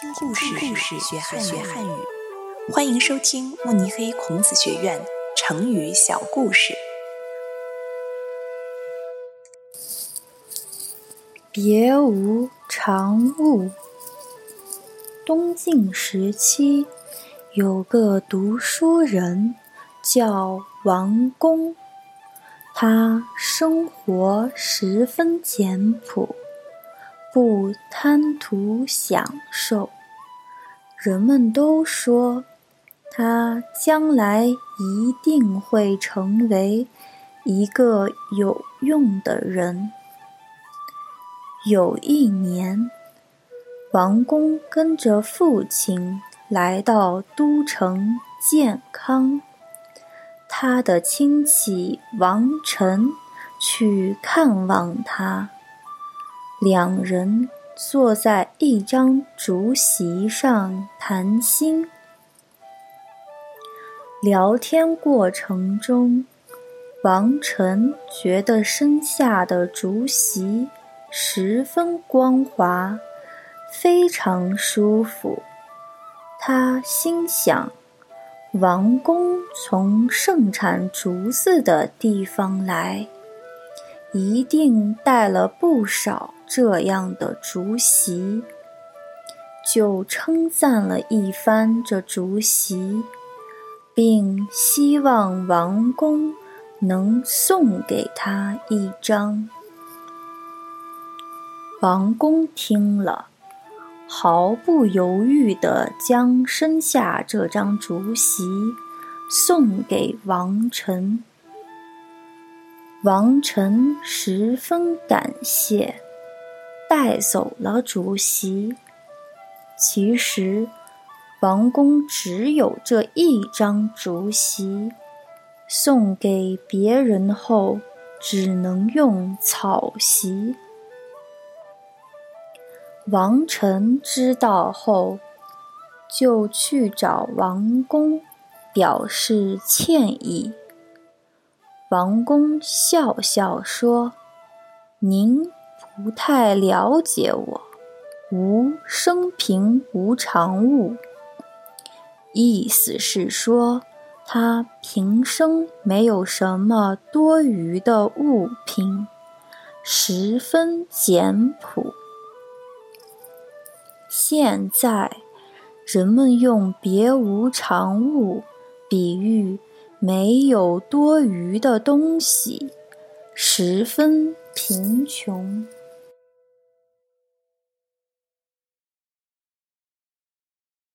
听故事，学汉语。欢迎收听慕尼黑孔子学院成语小故事。别无长物。东晋时期，有个读书人叫王公，他生活十分简朴。不贪图享受，人们都说他将来一定会成为一个有用的人。有一年，王公跟着父亲来到都城建康，他的亲戚王臣去看望他。两人坐在一张竹席上谈心，聊天过程中，王晨觉得身下的竹席十分光滑，非常舒服。他心想：王公从盛产竹子的地方来。一定带了不少这样的竹席，就称赞了一番这竹席，并希望王公能送给他一张。王公听了，毫不犹豫地将身下这张竹席送给王臣。王臣十分感谢，带走了竹席。其实，王公只有这一张竹席，送给别人后只能用草席。王臣知道后，就去找王公，表示歉意。王公笑笑说：“您不太了解我，无生平无常物。”意思是说，他平生没有什么多余的物品，十分简朴。现在，人们用“别无长物”比喻。没有多余的东西，十分贫穷。